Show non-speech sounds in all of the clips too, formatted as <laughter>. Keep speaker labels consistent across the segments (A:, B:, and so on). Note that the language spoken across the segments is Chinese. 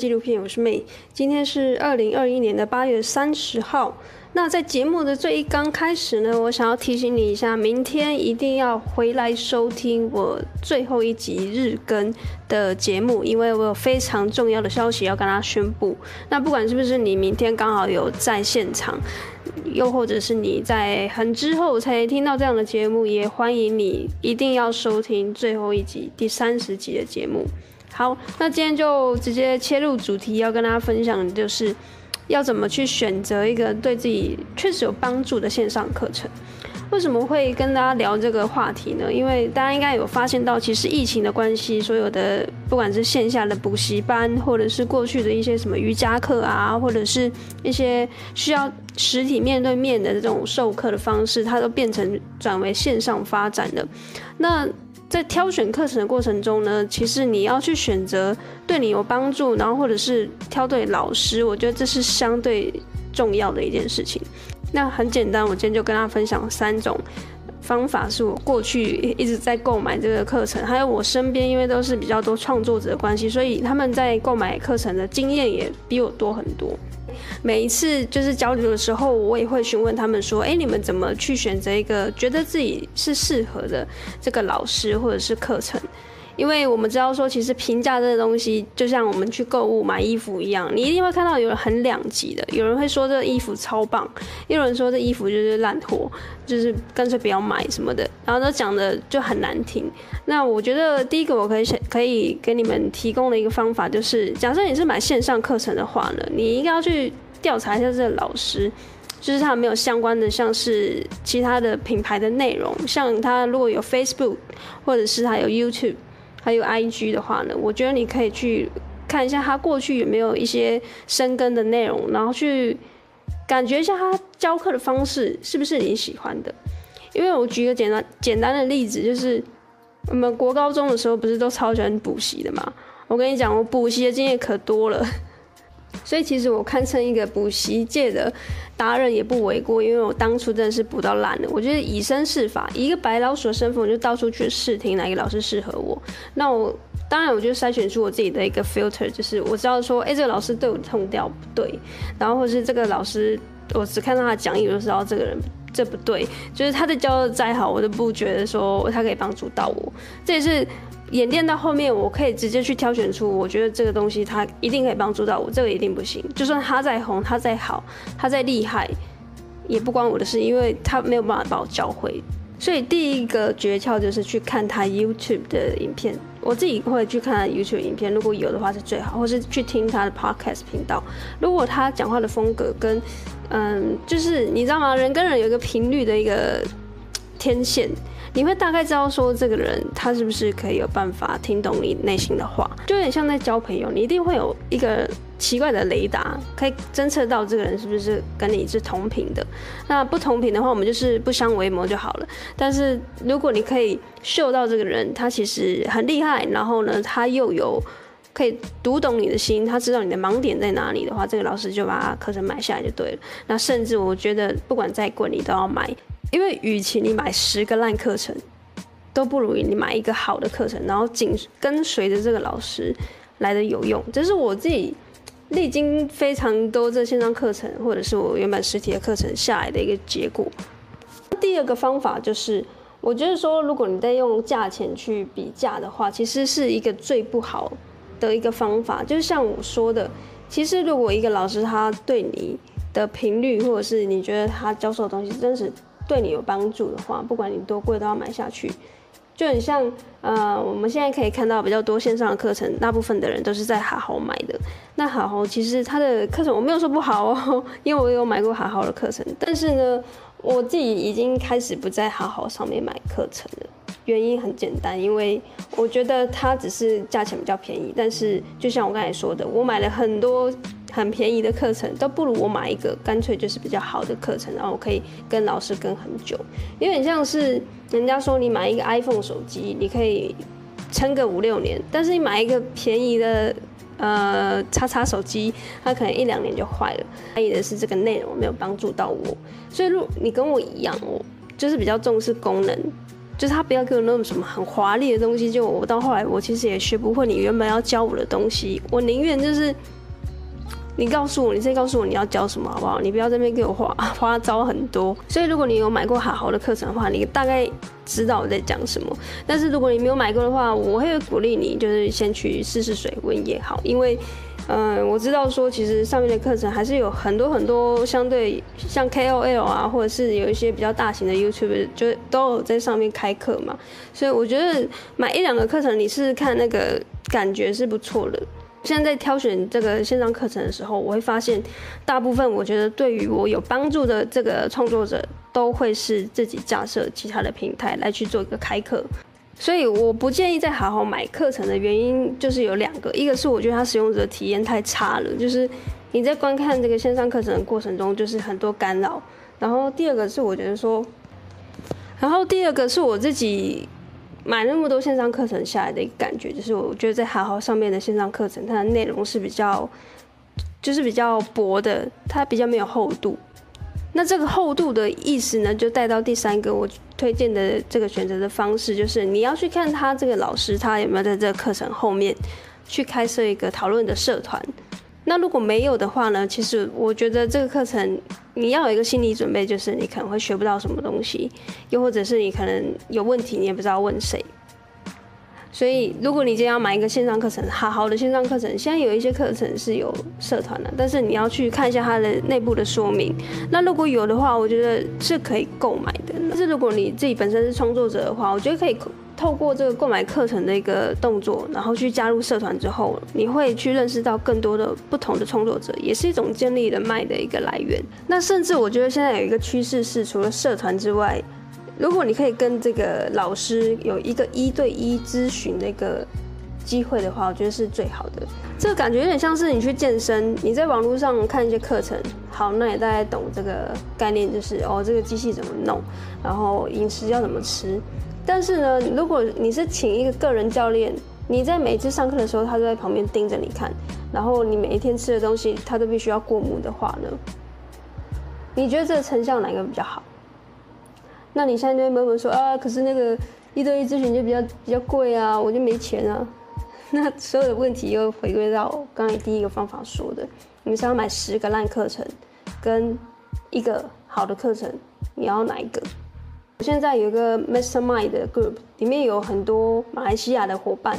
A: 纪录片，我是妹。今天是二零二一年的八月三十号。那在节目的最一刚开始呢，我想要提醒你一下，明天一定要回来收听我最后一集日更的节目，因为我有非常重要的消息要跟大家宣布。那不管是不是你明天刚好有在现场，又或者是你在很之后才听到这样的节目，也欢迎你一定要收听最后一集第三十集的节目。好，那今天就直接切入主题，要跟大家分享就是要怎么去选择一个对自己确实有帮助的线上课程。为什么会跟大家聊这个话题呢？因为大家应该有发现到，其实疫情的关系，所有的不管是线下的补习班，或者是过去的一些什么瑜伽课啊，或者是一些需要实体面对面的这种授课的方式，它都变成转为线上发展的。那在挑选课程的过程中呢，其实你要去选择对你有帮助，然后或者是挑对老师，我觉得这是相对重要的一件事情。那很简单，我今天就跟大家分享三种方法，是我过去一直在购买这个课程，还有我身边因为都是比较多创作者的关系，所以他们在购买课程的经验也比我多很多。每一次就是交流的时候，我也会询问他们说：“哎，你们怎么去选择一个觉得自己是适合的这个老师或者是课程？”因为我们知道说，其实评价这个东西，就像我们去购物买衣服一样，你一定会看到有人很两极的，有人会说这衣服超棒，也有人说这衣服就是烂货，就是干脆不要买什么的，然后都讲的就很难听。那我觉得第一个我可以可以给你们提供的一个方法，就是假设你是买线上课程的话呢，你应该要去调查一下这个老师，就是他有没有相关的，像是其他的品牌的内容，像他如果有 Facebook，或者是他有 YouTube。还有 IG 的话呢，我觉得你可以去看一下他过去有没有一些深耕的内容，然后去感觉一下他教课的方式是不是你喜欢的。因为我举个简单简单的例子，就是我们国高中的时候不是都超喜欢补习的嘛？我跟你讲，我补习的经验可多了。所以其实我堪称一个补习界的达人也不为过，因为我当初真的是补到烂了。我觉得以身试法，一个白老鼠的身份，我就到处去试听哪个老师适合我。那我当然我就筛选出我自己的一个 filter，就是我知道说，哎、这个老师对我的痛调不对，然后或是这个老师，我只看到他讲义我就知道这个人这不对，就是他的教的再好，我都不觉得说他可以帮助到我。这也是。演练到后面，我可以直接去挑选出我觉得这个东西它一定可以帮助到我，这个一定不行。就算他再红，他再好，他再厉害，也不关我的事，因为他没有办法把我教会。所以第一个诀窍就是去看他 YouTube 的影片，我自己会去看 YouTube 影片，如果有的话是最好，或是去听他的 Podcast 频道。如果他讲话的风格跟，嗯，就是你知道吗？人跟人有一个频率的一个天线。你会大概知道说，这个人他是不是可以有办法听懂你内心的话，就有点像在交朋友，你一定会有一个奇怪的雷达，可以侦测到这个人是不是跟你是同频的。那不同频的话，我们就是不相为谋就好了。但是如果你可以嗅到这个人，他其实很厉害，然后呢，他又有可以读懂你的心，他知道你的盲点在哪里的话，这个老师就把课程买下来就对了。那甚至我觉得，不管再贵，你都要买。因为与其你买十个烂课程，都不如你买一个好的课程，然后紧跟随着这个老师来的有用。这是我自己历经非常多这线上课程，或者是我原本实体的课程下来的一个结果。第二个方法就是，我觉得说，如果你在用价钱去比价的话，其实是一个最不好的一个方法。就是像我说的，其实如果一个老师他对你的频率，或者是你觉得他教授的东西真是。对你有帮助的话，不管你多贵都要买下去，就很像呃，我们现在可以看到比较多线上的课程，大部分的人都是在好好买的。那好好其实他的课程我没有说不好哦，<laughs> 因为我有买过好好的课程，但是呢，我自己已经开始不在好好上面买课程了。原因很简单，因为我觉得它只是价钱比较便宜，但是就像我刚才说的，我买了很多。很便宜的课程都不如我买一个干脆就是比较好的课程，然后我可以跟老师跟很久。有点像是人家说你买一个 iPhone 手机，你可以撑个五六年，但是你买一个便宜的呃叉叉手机，它可能一两年就坏了。在意的是这个内容没有帮助到我，所以如果你跟我一样，我就是比较重视功能。就是他不要给我那种什么很华丽的东西。就我到后来，我其实也学不会你原本要教我的东西。我宁愿就是你告诉我，你先告诉我你要教什么好不好？你不要在那边给我花 <laughs> 花招很多。所以如果你有买过好好的课程的话，你大概知道我在讲什么。但是如果你没有买过的话，我会鼓励你就是先去试试水温也好，因为。嗯，我知道说，其实上面的课程还是有很多很多相对像 KOL 啊，或者是有一些比较大型的 YouTube，就都有在上面开课嘛。所以我觉得买一两个课程，你试试看，那个感觉是不错的。现在在挑选这个线上课程的时候，我会发现，大部分我觉得对于我有帮助的这个创作者，都会是自己架设其他的平台来去做一个开课。所以我不建议再好好买课程的原因就是有两个，一个是我觉得它使用者体验太差了，就是你在观看这个线上课程的过程中就是很多干扰。然后第二个是我觉得说，然后第二个是我自己买那么多线上课程下来的一个感觉，就是我觉得在好好上面的线上课程，它的内容是比较就是比较薄的，它比较没有厚度。那这个厚度的意思呢，就带到第三个我推荐的这个选择的方式，就是你要去看他这个老师他有没有在这个课程后面去开设一个讨论的社团。那如果没有的话呢，其实我觉得这个课程你要有一个心理准备，就是你可能会学不到什么东西，又或者是你可能有问题，你也不知道问谁。所以，如果你今天要买一个线上课程，好好的线上课程，现在有一些课程是有社团的，但是你要去看一下它的内部的说明。那如果有的话，我觉得是可以购买的。但是如果你自己本身是创作者的话，我觉得可以透过这个购买课程的一个动作，然后去加入社团之后，你会去认识到更多的不同的创作者，也是一种建立人脉的一个来源。那甚至我觉得现在有一个趋势是，除了社团之外，如果你可以跟这个老师有一个一对一咨询的一个机会的话，我觉得是最好的。这个感觉有点像是你去健身，你在网络上看一些课程，好，那也大概懂这个概念，就是哦，这个机器怎么弄，然后饮食要怎么吃。但是呢，如果你是请一个个人教练，你在每次上课的时候，他都在旁边盯着你看，然后你每一天吃的东西，他都必须要过目的话呢，你觉得这个成效哪个比较好？那你现在就会闷闷说啊，可是那个一对一咨询就比较比较贵啊，我就没钱啊。<laughs> 那所有的问题又回归到刚才第一个方法说的，你们想要买十个烂课程，跟一个好的课程，你要哪一个？我现在有一个 Mastermind 的 group，里面有很多马来西亚的伙伴，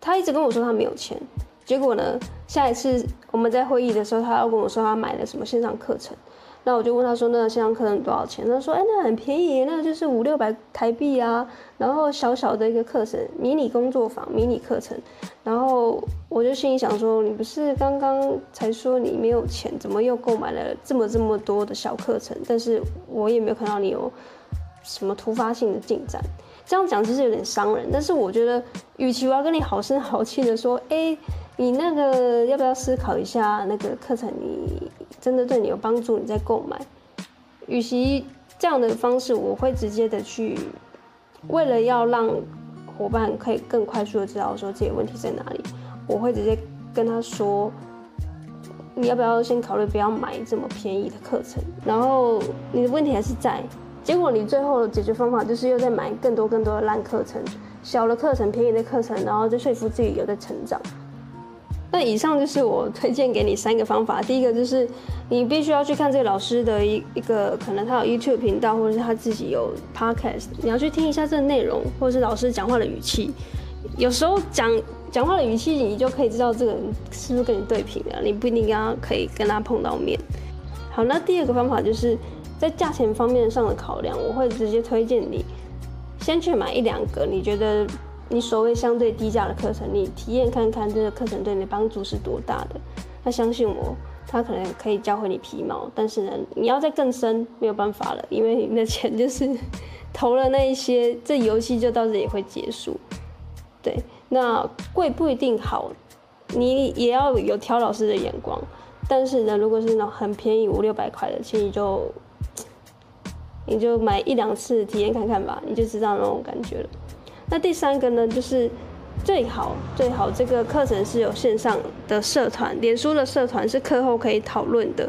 A: 他一直跟我说他没有钱，结果呢，下一次我们在会议的时候，他要跟我说他买了什么线上课程。那我就问他说：“那个线上课程多少钱？”他说：“哎，那很便宜，那就是五六百台币啊。然后小小的一个课程，迷你工作坊，迷你课程。然后我就心里想说：你不是刚刚才说你没有钱，怎么又购买了这么这么多的小课程？但是我也没有看到你有什么突发性的进展。这样讲其实有点伤人。但是我觉得，与其我要跟你好声好气的说，哎，你那个要不要思考一下那个课程？你。”真的对你有帮助，你再购买。与其这样的方式，我会直接的去，为了要让伙伴可以更快速的知道说这些问题在哪里，我会直接跟他说，你要不要先考虑不要买这么便宜的课程？然后你的问题还是在，结果你最后的解决方法就是又在买更多更多的烂课程、小的课程、便宜的课程，然后再说服自己有在成长。那以上就是我推荐给你三个方法。第一个就是你必须要去看这个老师的一一个，可能他有 YouTube 频道，或者是他自己有 Podcast，你要去听一下这个内容，或者是老师讲话的语气。有时候讲讲话的语气，你就可以知道这个人是不是跟你对频了。你不一定要可以跟他碰到面。好，那第二个方法就是在价钱方面上的考量，我会直接推荐你先去买一两个，你觉得。你所谓相对低价的课程，你体验看看这个课程对你的帮助是多大的？那相信我，他可能可以教会你皮毛，但是呢，你要再更深没有办法了，因为你的钱就是投了那一些，这游戏就到这里会结束。对，那贵不一定好，你也要有挑老师的眼光。但是呢，如果是那种很便宜五六百块的，其实你就你就买一两次体验看看吧，你就知道那种感觉了。那第三个呢，就是最好最好这个课程是有线上的社团，脸书的社团是课后可以讨论的。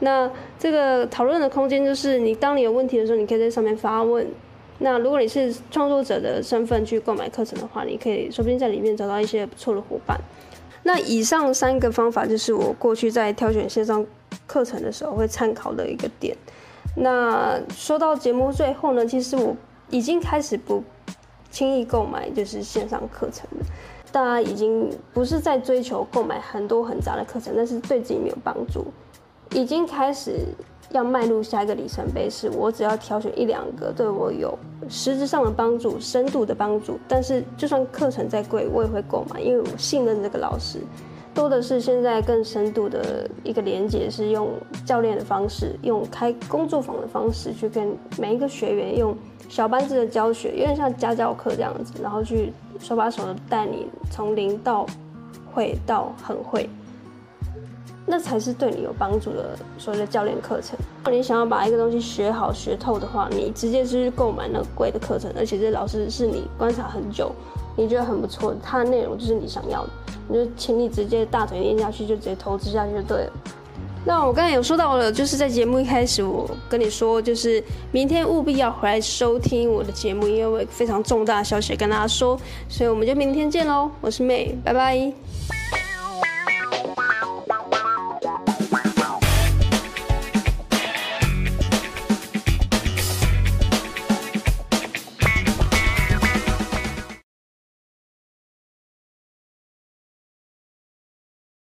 A: 那这个讨论的空间就是你当你有问题的时候，你可以在上面发问，那如果你是创作者的身份去购买课程的话，你可以说不定在里面找到一些不错的伙伴。那以上三个方法就是我过去在挑选线上课程的时候会参考的一个点。那说到节目最后呢，其实我已经开始不轻易购买就是线上课程的。大家已经不是在追求购买很多很杂的课程，但是对自己没有帮助，已经开始要迈入下一个里程碑，是我只要挑选一两个对我有实质上的帮助、深度的帮助，但是就算课程再贵，我也会购买，因为我信任这个老师。多的是现在更深度的一个连接，是用教练的方式，用开工作坊的方式去跟每一个学员用小班制的教学，有点像家教课这样子，然后去手把手的带你从零到会到很会，那才是对你有帮助的所谓的教练课程。如果你想要把一个东西学好学透的话，你直接就是购买那个贵的课程，而且这老师是你观察很久，你觉得很不错，它的内容就是你想要的。你就请你直接大腿练下去，就直接投资下去就对了。那我刚才有说到了，就是在节目一开始，我跟你说，就是明天务必要回来收听我的节目，因为我有非常重大的消息跟大家说，所以我们就明天见喽。我是妹拜拜。